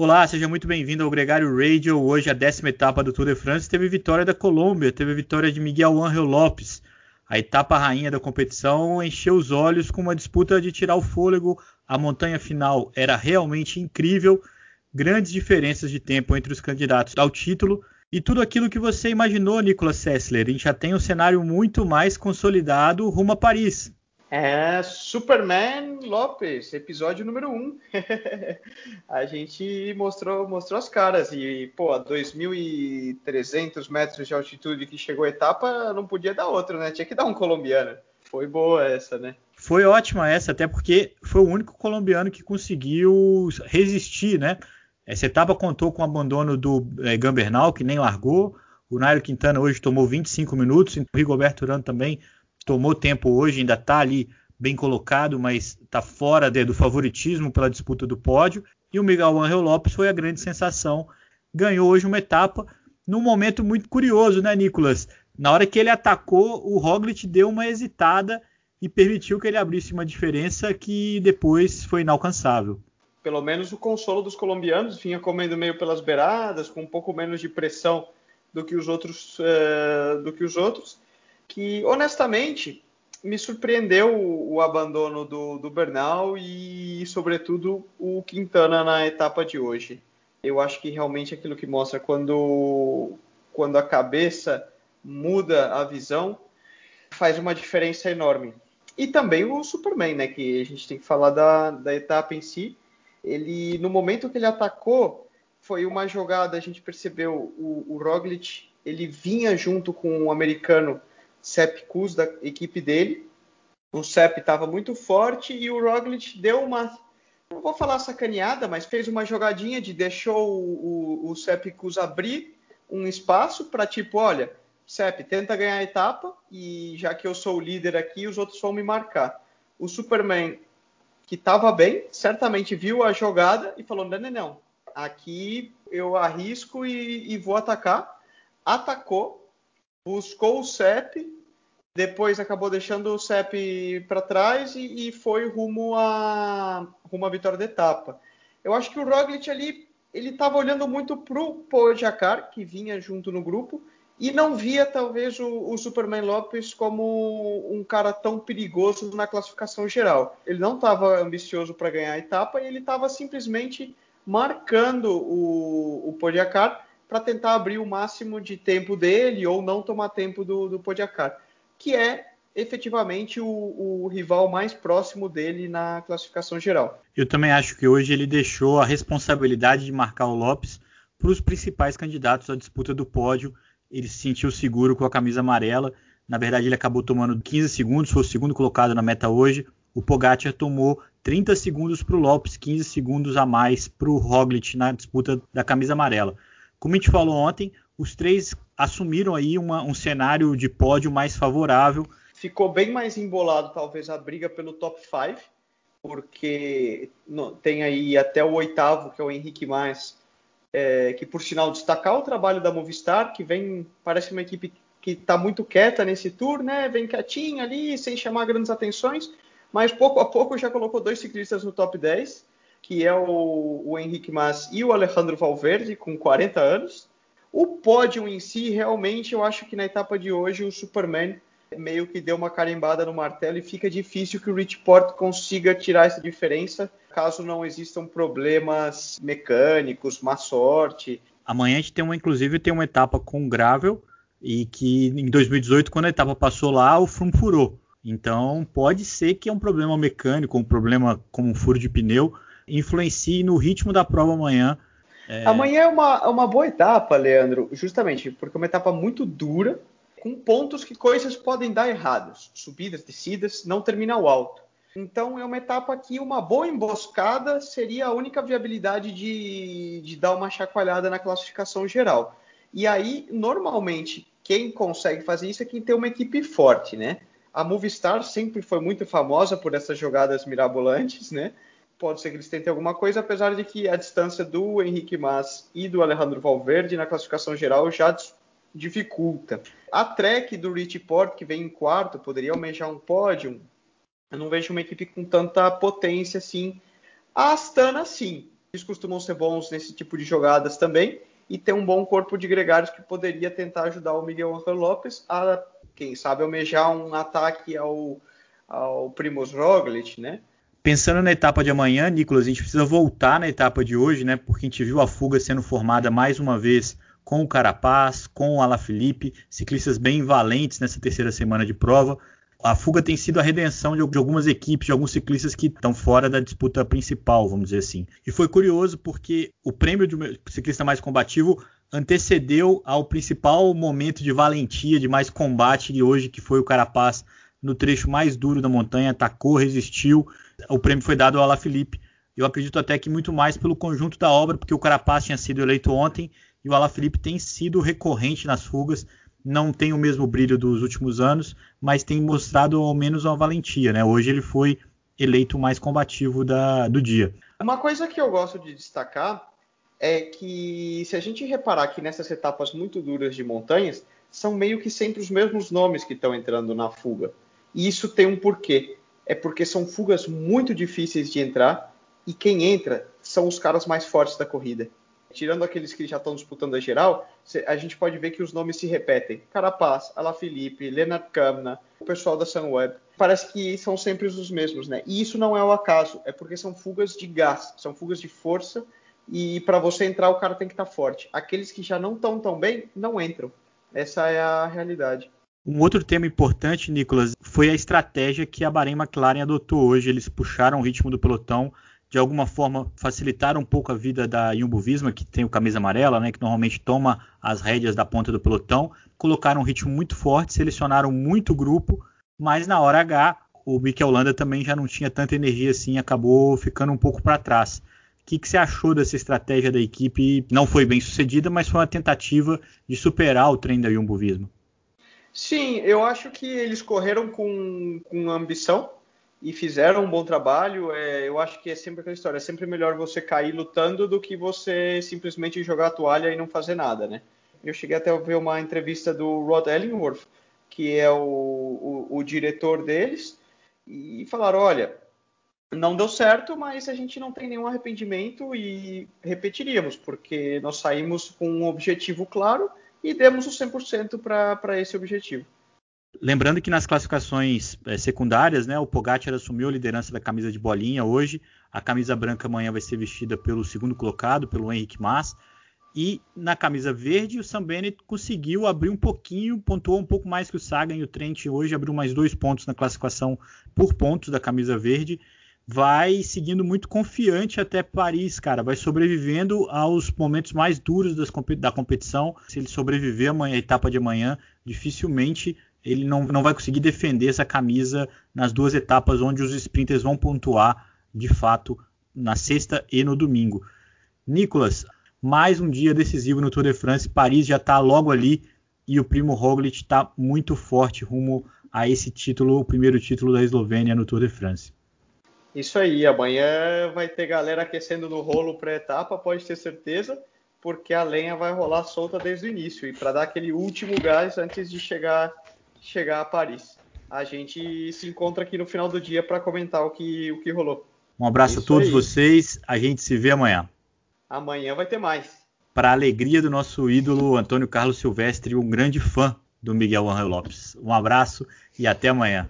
Olá, seja muito bem-vindo ao Gregário Radio. Hoje a décima etapa do Tour de France teve vitória da Colômbia, teve vitória de Miguel Ángel Lopes. A etapa rainha da competição encheu os olhos com uma disputa de tirar o fôlego. A montanha final era realmente incrível, grandes diferenças de tempo entre os candidatos ao título e tudo aquilo que você imaginou, Nicolas Sessler. A gente já tem um cenário muito mais consolidado rumo a Paris. É Superman Lopes, episódio número 1. Um. a gente mostrou, mostrou as caras e, pô, a 2.300 metros de altitude que chegou a etapa, não podia dar outro, né? Tinha que dar um colombiano. Foi boa essa, né? Foi ótima essa, até porque foi o único colombiano que conseguiu resistir, né? Essa etapa contou com o abandono do é, Gambernal, que nem largou. O Nairo Quintana hoje tomou 25 minutos, o Rigoberto Urano também tomou tempo hoje, ainda está ali bem colocado, mas está fora de, do favoritismo pela disputa do pódio. E o Miguel Angel Lopes foi a grande sensação. Ganhou hoje uma etapa num momento muito curioso, né, Nicolas? Na hora que ele atacou, o Roglic deu uma hesitada e permitiu que ele abrisse uma diferença que depois foi inalcançável. Pelo menos o consolo dos colombianos vinha comendo meio pelas beiradas, com um pouco menos de pressão do que os outros, uh, do que os outros que honestamente me surpreendeu o, o abandono do, do Bernal e, sobretudo, o Quintana na etapa de hoje. Eu acho que realmente aquilo que mostra quando, quando a cabeça muda a visão faz uma diferença enorme. E também o Superman, né? Que a gente tem que falar da, da etapa em si. Ele, no momento que ele atacou, foi uma jogada, a gente percebeu, o, o Roglic, ele vinha junto com o americano Sepp Kuss da equipe dele. O Sepp estava muito forte e o Roglic deu uma, não vou falar sacaneada, mas fez uma jogadinha de deixou o, o, o abrir um espaço para tipo, olha, Sepp, tenta ganhar a etapa e já que eu sou o líder aqui, os outros vão me marcar. O Superman, que estava bem, certamente viu a jogada e falou: não, não, não, aqui eu arrisco e, e vou atacar. Atacou, buscou o CEP, depois acabou deixando o CEP para trás e, e, foi rumo a rumo à vitória da etapa. Eu acho que o Roglic ali ele estava olhando muito para o Pogacar, que vinha junto no grupo, e não via talvez o, o, Superman Lopes como um cara tão perigoso na classificação geral. Ele não estava ambicioso para ganhar a etapa e ele estava simplesmente marcando o, o Pogacar para tentar abrir o máximo de tempo dele ou não tomar tempo do, do Pogacar, que é efetivamente o, o, rival mais próximo dele na classificação geral. Eu também acho que hoje ele deixou a responsabilidade de marcar o Lopes para os principais candidatos à disputa do pódio. Ele se sentiu seguro com a camisa amarela. Na verdade, ele acabou tomando 15 segundos, foi o segundo colocado na meta hoje. O Pogacar tomou 30 segundos para o Lopes, 15 segundos a mais para o Roglic na disputa da camisa amarela. Como a gente falou ontem, os três assumiram aí uma, um cenário de pódio mais favorável. Ficou bem mais embolado, talvez, a briga pelo top 5, porque tem aí até o oitavo, que é o Henrique Mais, é, que por sinal destacar o trabalho da Movistar, que vem, parece uma equipe que está muito quieta nesse tour, né? Vem quietinha ali, sem chamar grandes atenções, mas pouco a pouco já colocou dois ciclistas no top 10 que é o, o Henrique Mas e o Alejandro Valverde, com 40 anos. O pódio em si, realmente, eu acho que na etapa de hoje o Superman meio que deu uma carimbada no martelo e fica difícil que o Rich Port consiga tirar essa diferença, caso não existam problemas mecânicos, má sorte. Amanhã a gente tem uma, inclusive, tem uma etapa com gravel e que em 2018, quando a etapa passou lá, o Frum furou. Então pode ser que é um problema mecânico, um problema como um furo de pneu, influencie no ritmo da prova amanhã. É... Amanhã é uma, uma boa etapa, Leandro, justamente porque é uma etapa muito dura, com pontos que coisas podem dar erradas, subidas, descidas, não termina o alto. Então é uma etapa que uma boa emboscada seria a única viabilidade de, de dar uma chacoalhada na classificação geral. E aí, normalmente, quem consegue fazer isso é quem tem uma equipe forte, né? A Movistar sempre foi muito famosa por essas jogadas mirabolantes, né? Pode ser que eles tentem alguma coisa, apesar de que a distância do Henrique Mas e do Alejandro Valverde na classificação geral já dificulta. A Trek do Rich Port, que vem em quarto, poderia almejar um pódio. Eu não vejo uma equipe com tanta potência assim. A Astana, sim. Eles costumam ser bons nesse tipo de jogadas também e tem um bom corpo de gregários que poderia tentar ajudar o Miguel Angel Lopes a, quem sabe, almejar um ataque ao, ao Primoz Roglic, né? Pensando na etapa de amanhã, Nicolas, a gente precisa voltar na etapa de hoje, né? Porque a gente viu a fuga sendo formada mais uma vez com o Carapaz, com o Alaphilippe, ciclistas bem valentes nessa terceira semana de prova. A fuga tem sido a redenção de, algumas equipes, de alguns ciclistas que estão fora da disputa principal, vamos dizer assim. E foi curioso porque o prêmio de ciclista mais combativo antecedeu ao principal momento de valentia, de mais combate de hoje, que foi o Carapaz no trecho mais duro da montanha, atacou, resistiu. O prêmio foi dado ao Alaphilippe. Eu acredito até que muito mais pelo conjunto da obra, porque o Carapaz tinha sido eleito ontem e o Alaphilippe tem sido recorrente nas fugas. Não tem o mesmo brilho dos últimos anos, mas tem mostrado ao menos uma valentia. Né? Hoje ele foi eleito mais combativo da, do dia. Uma coisa que eu gosto de destacar é que se a gente reparar que nessas etapas muito duras de montanhas, são meio que sempre os mesmos nomes que estão entrando na fuga. E isso tem um porquê. É porque são fugas muito difíceis de entrar e quem entra são os caras mais fortes da corrida. Tirando aqueles que já estão disputando a geral, a gente pode ver que os nomes se repetem. Carapaz, Alaphilippe, Leonard Kamna, o pessoal da Sunweb. Parece que são sempre os mesmos, né? E isso não é o acaso, é porque são fugas de gás, são fugas de força e para você entrar o cara tem que estar tá forte. Aqueles que já não estão tão bem não entram. Essa é a realidade. Um outro tema importante, Nicolas, foi a estratégia que a Bahrein McLaren adotou hoje. Eles puxaram o ritmo do pelotão, de alguma forma facilitaram um pouco a vida da Jumbo Visma, que tem o camisa amarela, né, que normalmente toma as rédeas da ponta do pelotão, colocaram um ritmo muito forte, selecionaram muito grupo, mas na hora H o Mikel Landa também já não tinha tanta energia assim, acabou ficando um pouco para trás. O que, que você achou dessa estratégia da equipe? Não foi bem sucedida, mas foi uma tentativa de superar o trem da Jumbo Visma. Sim, eu acho que eles correram com, com ambição e fizeram um bom trabalho. É, eu acho que é sempre aquela história: é sempre melhor você cair lutando do que você simplesmente jogar a toalha e não fazer nada, né? Eu cheguei até a ver uma entrevista do Rod Ellingworth, que é o, o, o diretor deles, e falaram: olha, não deu certo, mas a gente não tem nenhum arrependimento e repetiríamos, porque nós saímos com um objetivo claro e demos o 100% para esse objetivo. Lembrando que nas classificações é, secundárias, né, o Pogacar assumiu a liderança da camisa de bolinha hoje. A camisa branca amanhã vai ser vestida pelo segundo colocado, pelo Henrique Mas. E na camisa verde, o Sam Bennett conseguiu abrir um pouquinho, pontuou um pouco mais que o Sagan e o Trent hoje, abriu mais dois pontos na classificação por pontos da camisa verde vai seguindo muito confiante até Paris, cara. Vai sobrevivendo aos momentos mais duros da competição. Se ele sobreviver amanhã, a etapa de amanhã, dificilmente ele não, não vai conseguir defender essa camisa nas duas etapas onde os sprinters vão pontuar de fato na sexta e no domingo. Nicolas, mais um dia decisivo no Tour de France. Paris já está logo ali e o primo Roglic está muito forte rumo a esse título, o primeiro título da Eslovênia no Tour de France. Isso aí, amanhã vai ter galera aquecendo no rolo pré-etapa, pode ter certeza, porque a lenha vai rolar solta desde o início e para dar aquele último gás antes de chegar, chegar a Paris. A gente se encontra aqui no final do dia para comentar o que, o que rolou. Um abraço Isso a todos aí. vocês, a gente se vê amanhã. Amanhã vai ter mais. Para a alegria do nosso ídolo Antônio Carlos Silvestre, um grande fã do Miguel Angel Lopes. Um abraço e até amanhã.